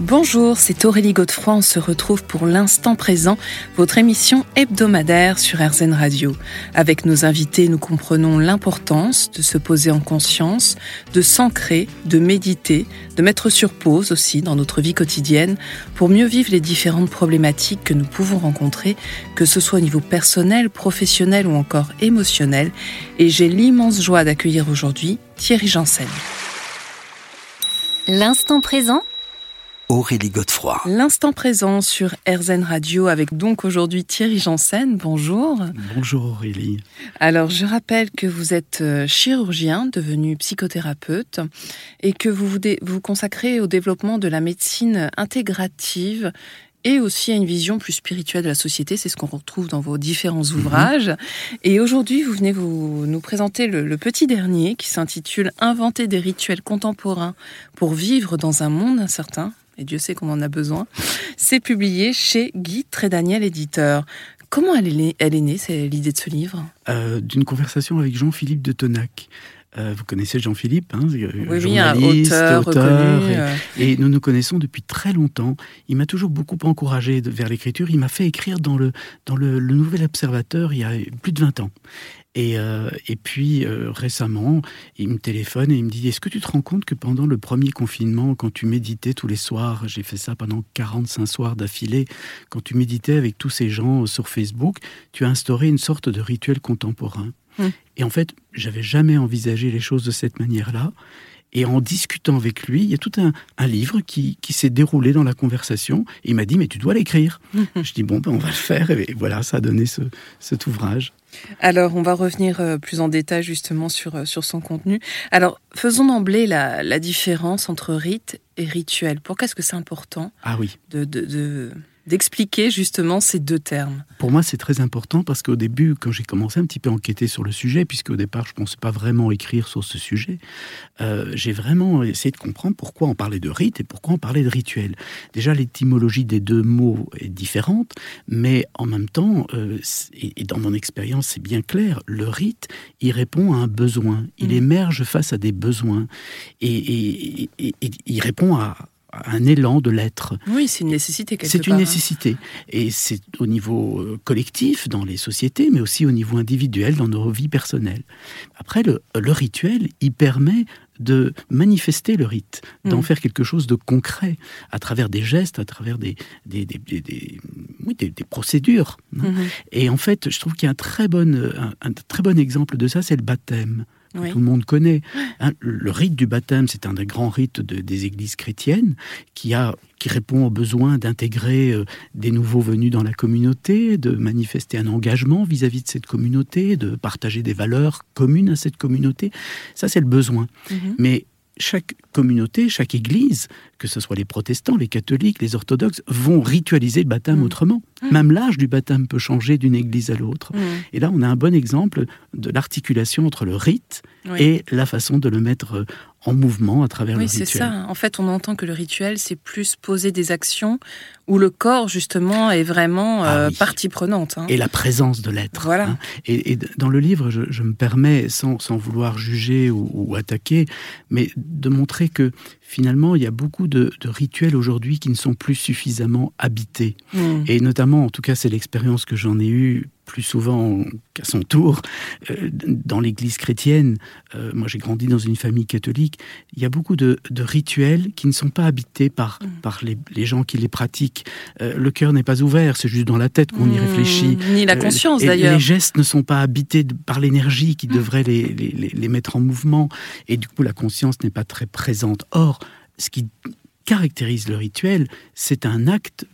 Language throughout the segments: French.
Bonjour, c'est Aurélie Godefroy. On se retrouve pour l'instant présent, votre émission hebdomadaire sur RZN Radio. Avec nos invités, nous comprenons l'importance de se poser en conscience, de s'ancrer, de méditer, de mettre sur pause aussi dans notre vie quotidienne pour mieux vivre les différentes problématiques que nous pouvons rencontrer, que ce soit au niveau personnel, professionnel ou encore émotionnel. Et j'ai l'immense joie d'accueillir aujourd'hui Thierry Janssen. L'instant présent Aurélie Godefroy. L'instant présent sur RZN Radio avec donc aujourd'hui Thierry Janssen. Bonjour. Bonjour Aurélie. Alors je rappelle que vous êtes euh, chirurgien devenu psychothérapeute et que vous vous, vous consacrez au développement de la médecine intégrative et aussi à une vision plus spirituelle de la société. C'est ce qu'on retrouve dans vos différents mhm. ouvrages. Et aujourd'hui, vous venez vous, nous présenter le, le petit dernier qui s'intitule Inventer des rituels contemporains pour vivre dans un monde incertain et Dieu sait qu'on en a besoin. C'est publié chez Guy Trédaniel Éditeur. Comment elle est, elle est née, c'est l'idée de ce livre? Euh, D'une conversation avec Jean-Philippe de Tonac. Euh, vous connaissez Jean-Philippe, hein, oui, journaliste, un auteur, et, euh. et, nous nous connaissons depuis très longtemps. Il m'a toujours beaucoup encouragé vers l'écriture. Il m'a fait écrire dans le dans le, le, Nouvel Observateur il y a plus de 20 ans. Et, euh, et puis euh, récemment, il me téléphone et il me dit Est-ce que tu te rends compte que pendant le premier confinement, quand tu méditais tous les soirs, j'ai fait ça pendant 45 soirs d'affilée, quand tu méditais avec tous ces gens sur Facebook, tu as instauré une sorte de rituel contemporain. Mmh. Et en fait, j'avais jamais envisagé les choses de cette manière-là. Et en discutant avec lui, il y a tout un, un livre qui, qui s'est déroulé dans la conversation. il m'a dit, mais tu dois l'écrire. je dis, bon, ben, on va le faire. Et voilà, ça a donné ce, cet ouvrage. Alors, on va revenir euh, plus en détail justement sur, euh, sur son contenu. Alors, faisons d'emblée la, la différence entre rite et rituel. Pourquoi est-ce que c'est important ah oui. de, de, de d'expliquer justement ces deux termes Pour moi, c'est très important parce qu'au début, quand j'ai commencé un petit peu à enquêter sur le sujet, puisque au départ, je ne pensais pas vraiment écrire sur ce sujet, euh, j'ai vraiment essayé de comprendre pourquoi on parlait de rite et pourquoi on parlait de rituel. Déjà, l'étymologie des deux mots est différente, mais en même temps, euh, et, dans mon expérience, c'est bien clair, le rite, il répond à un besoin, il mmh. émerge face à des besoins, et, et il répond à, un élan de l'être. Oui, c'est une nécessité C'est une hein. nécessité. Et c'est au niveau euh, collectif, dans les sociétés, mais aussi au niveau individuel, dans nos vies personnelles. Après, le, rituel, il permet de manifester le rite, d'en mm. faire quelque chose de concret, à travers des gestes, à travers des, des, des, procédures. Hein. Mm-hmm. Et en fait, je trouve qu'il y a un très bon, un très bon exemple de ça, c'est le baptême tout le monde connaît. Hein, le rite du baptême, c'est un des grands rites des églises chrétiennes qui, a, qui répond au besoin d'intégrer euh, des nouveaux venus dans la communauté, de manifester un engagement vis-à-vis de cette communauté, de partager des valeurs communes à cette communauté. Ça, c'est le besoin. Mhm. Mais chaque communauté, chaque église, que ce soit les protestants, les catholiques, les orthodoxes, vont ritualiser le baptême mm. autrement. Mm. Même l'âge du baptême peut changer d'une église à l'autre. Mm. Et là, on a un bon exemple de l'articulation entre le rite et la façon de le mettre en mouvement à travers le rituel. Oui, c'est ça. En fait, on entend que le rituel, c'est plus poser des actions où le corps, justement, est vraiment ah euh, partie prenante. Hein. Et la présence de l'être. Voilà. Hein. Et, dans le livre, je, me permets, sans, vouloir juger ou, attaquer, mais de montrer que finalement, il y a beaucoup de, rituels aujourd'hui qui ne sont plus suffisamment habités. Mmh. Et notamment, en tout cas, c'est l'expérience que j'en ai eue plus souvent qu'à son tour, euh, dans l'Église chrétienne, euh, moi j'ai grandi dans une famille catholique, il y a beaucoup de, rituels qui ne sont pas habités par, mm. par les, gens qui les pratiquent. Euh, le cœur n'est pas ouvert, c'est juste dans la tête qu'on y mm. réfléchit. Ni la conscience d'ailleurs. Les gestes ne sont pas habités par l'énergie qui mm. devrait les, les, les mettre en mouvement, et du coup la conscience n'est pas très présente. Or, ce qui caractérise le rituel, c'est un acte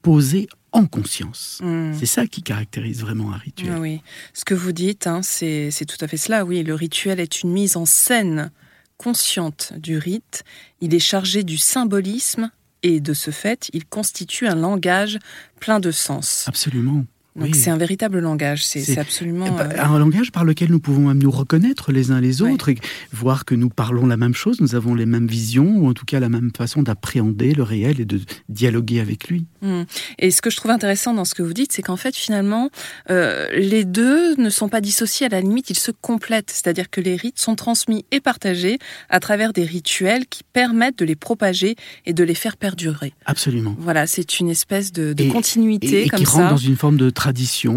posé en conscience. Hmm. C'est ça qui caractérise vraiment un rituel. Oui, ce que vous dites, hein, c'est tout à fait cela. Oui, le rituel est une mise en scène consciente du rite. Il est chargé du symbolisme et de ce fait, il constitue un langage plein de sens. Absolument. Donc c'est un véritable langage, c'est absolument... Eh ben, un langage par lequel nous pouvons même nous reconnaître les uns les autres et voir que nous parlons la même chose, nous avons les mêmes visions, ou en tout cas la même façon d'appréhender le réel et de dialoguer avec lui. Hmm. Et ce que je trouve intéressant dans ce que vous dites, c'est qu'en fait finalement, euh, les deux ne sont pas dissociés, à la limite, ils se complètent, c'est-à-dire que les rites sont transmis et partagés à travers des rituels qui permettent de les propager et de les faire perdurer. Absolument. Voilà, c'est une espèce de, continuité et, comme qui ça. rentre dans une forme de tradition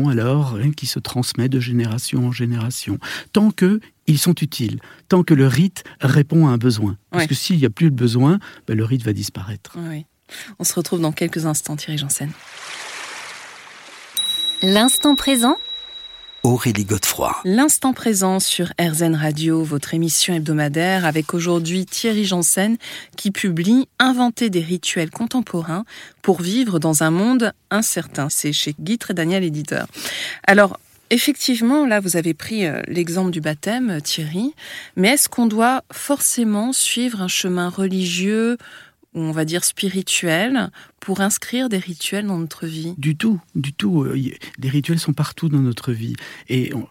alors hein, qui se transmet de génération en génération. Tant que ils sont utiles, tant que le rite répond à un besoin. Parce que s'il n'y a plus de besoin, ben, le rite va disparaître. On se retrouve dans quelques instants, Thierry Janssen. L'instant présent Aurélie Godefroy. L'instant présent sur RZN Radio, votre émission hebdomadaire, avec aujourd'hui Thierry Janssen qui publie Inventer des rituels contemporains pour vivre dans un monde incertain. C'est chez Guy Daniel Éditeur. Alors, Effectivement, là, vous avez pris euh, l'exemple du baptême, Thierry, mais est-ce qu'on doit forcément suivre un chemin religieux on va dire spirituel pour inscrire des rituels dans notre vie Du tout, du tout. Euh, des rituels sont partout dans notre vie. Et on,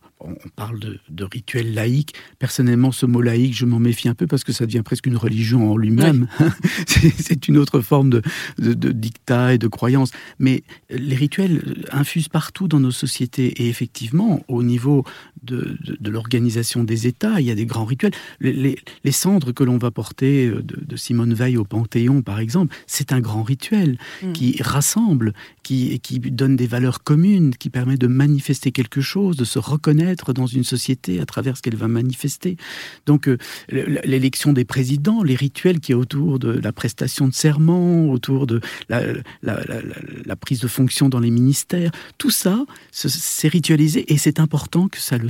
parle de, rituels laïques. Personnellement, ce mot laïque, je m'en méfie un peu parce que ça devient presque une religion en lui-même. C'est une autre forme de, de, dictat et de croyance. Mais les rituels infusent partout dans nos sociétés. Et effectivement, au niveau de, l'organisation des États, il y a des grands rituels. Les, cendres que l'on va porter de, Simone Veil au Panthéon, par exemple, c'est un grand rituel mm. qui rassemble, qui, qui donne des valeurs communes, qui permet de manifester quelque chose, de se reconnaître dans une société à travers ce qu'elle va manifester. Donc, euh, l'élection des présidents, les rituels qui est autour de la prestation de serment, autour de la, la prise de fonction dans les ministères, tout ça, c'est ritualisé et c'est important que ça le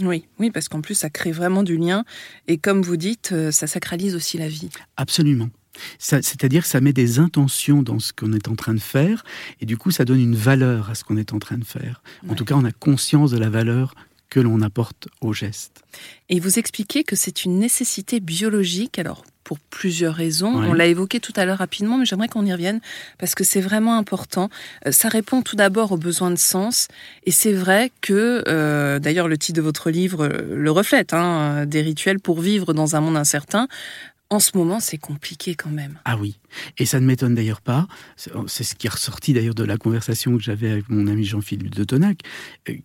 Oui, oui, parce qu'en plus, ça crée vraiment du lien. Et comme vous dites, euh, ça sacralise aussi la vie. Absolument. C'est-à-dire que ça met des intentions dans ce qu'on est en train de faire, et du coup, ça donne une valeur à ce qu'on est en train de faire. En tout cas, on a conscience de la valeur que l'on apporte au geste. Et vous expliquez que c'est une nécessité biologique. Alors, pour plusieurs raisons. On l'a évoqué tout à l'heure rapidement, mais j'aimerais qu'on y revienne parce que c'est vraiment important. Euh, ça répond tout d'abord aux besoins de sens, et c'est vrai que, euh, d'ailleurs, le titre de votre livre euh, le reflète, hein, des rituels pour vivre dans un monde incertain. En ce moment, c'est compliqué quand même. Ah oui, et ça ne m'étonne d'ailleurs pas. C'est ce qui est ressorti d'ailleurs de la conversation que j'avais avec mon ami Jean-Philippe de Tonac,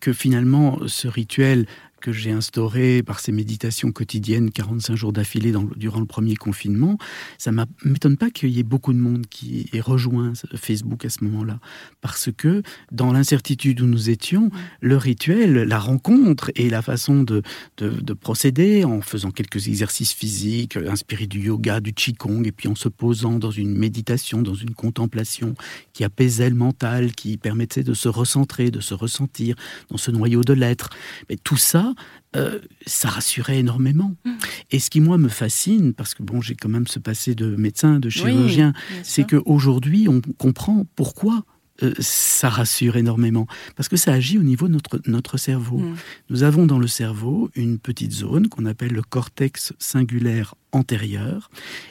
que finalement, ce rituel que j'ai instauré par ces méditations quotidiennes, 45 jours d'affilée durant le premier confinement, ça ne m'étonne pas qu'il y ait beaucoup de monde qui ait rejoint Facebook à ce moment-là. Parce que dans l'incertitude où nous étions, le rituel, la rencontre et la façon de, de, procéder en faisant quelques exercices physiques inspirés du yoga, du qigong, et puis en se posant dans une méditation, dans une contemplation qui apaisait le mental, qui permettait de se recentrer, de se ressentir dans ce noyau de l'être. Mais tout ça, euh, ça, rassurait énormément. Mm. Et ce qui, moi, me fascine, parce que bon, j'ai quand même ce passé de médecin, de chirurgien, c'est qu'aujourd'hui, on comprend pourquoi euh, ça rassure énormément parce que ça agit au niveau de notre, notre cerveau. Mm. Nous avons dans le cerveau une petite zone qu'on appelle le cortex singulaire antérieur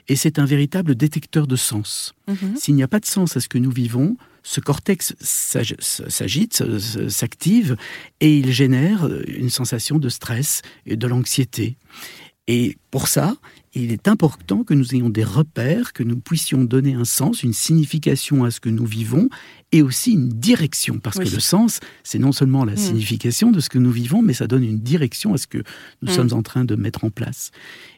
et c'est un véritable détecteur de sens. Mm-hmm. S'il n'y a pas de sens à ce que nous vivons, ce cortex s'agite, s'active et il génère une sensation de stress et de l'anxiété. Et pour ça, il est important que nous ayons des repères, que nous puissions donner un sens, une signification à ce que nous vivons et aussi une direction. Parce que le sens, c'est non seulement la mm. signification de ce que nous vivons, mais ça donne une direction à ce que nous mm. sommes en train de mettre en place.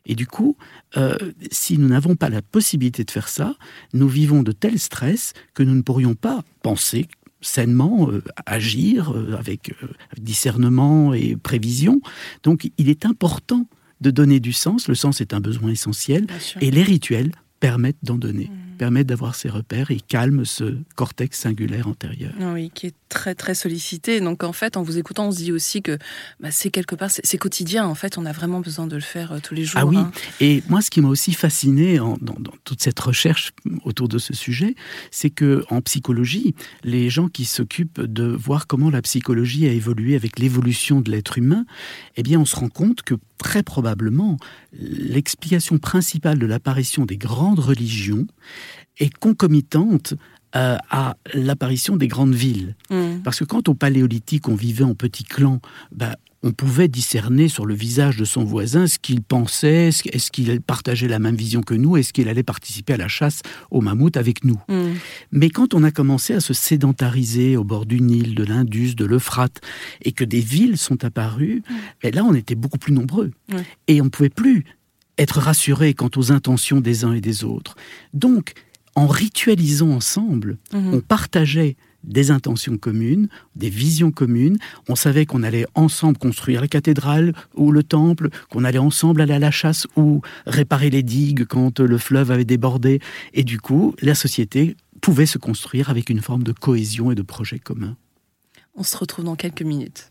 Et du coup, euh, si nous n'avons pas la possibilité de faire ça, nous vivons de tels stress que nous ne pourrions pas penser sainement, euh, agir euh, avec discernement et prévision. Donc il est important de donner du sens. Le sens est un besoin essentiel. Et les rituels permettent d'en donner, mmh. permettent d'avoir ces repères et calment ce cortex singulaire antérieur. Oui, qui est très très sollicité. Donc en fait, en vous écoutant, on se dit aussi que bah, c'est quelque part, c'est quotidien. En fait, on a vraiment besoin de le faire euh, tous les jours. Ah oui. Hein. Et moi, ce qui m'a aussi fasciné dans, toute cette recherche autour de ce sujet, c'est que en psychologie, les gens qui s'occupent de voir comment la psychologie a évolué avec l'évolution de l'être humain, eh bien, on se rend compte que très probablement l'explication principale de l'apparition des grandes religions est concomitante euh, à l'apparition des grandes villes. Mm. Parce que quand au paléolithique on vivait en petits clans, bah, on pouvait discerner sur le visage de son voisin ce qu'il pensait, est-ce qu'il partageait la même vision que nous, est-ce qu'il allait participer à la chasse au mammouth avec nous. Mm. Mais quand on a commencé à se sédentariser au bord du Nil, de l'Indus, de l'Euphrate, et que des villes sont apparues, ben là on était beaucoup plus nombreux. Et on ne pouvait plus être rassuré quant aux intentions des uns et des autres. Donc, en ritualisant ensemble, Mhm. on partageait des intentions communes, des visions communes. On savait qu'on allait ensemble construire la cathédrale ou le temple, qu'on allait ensemble aller à la chasse ou réparer les digues quand le fleuve avait débordé. Et du coup, la société pouvait se construire avec une forme de cohésion et de projet commun. On se retrouve dans quelques minutes.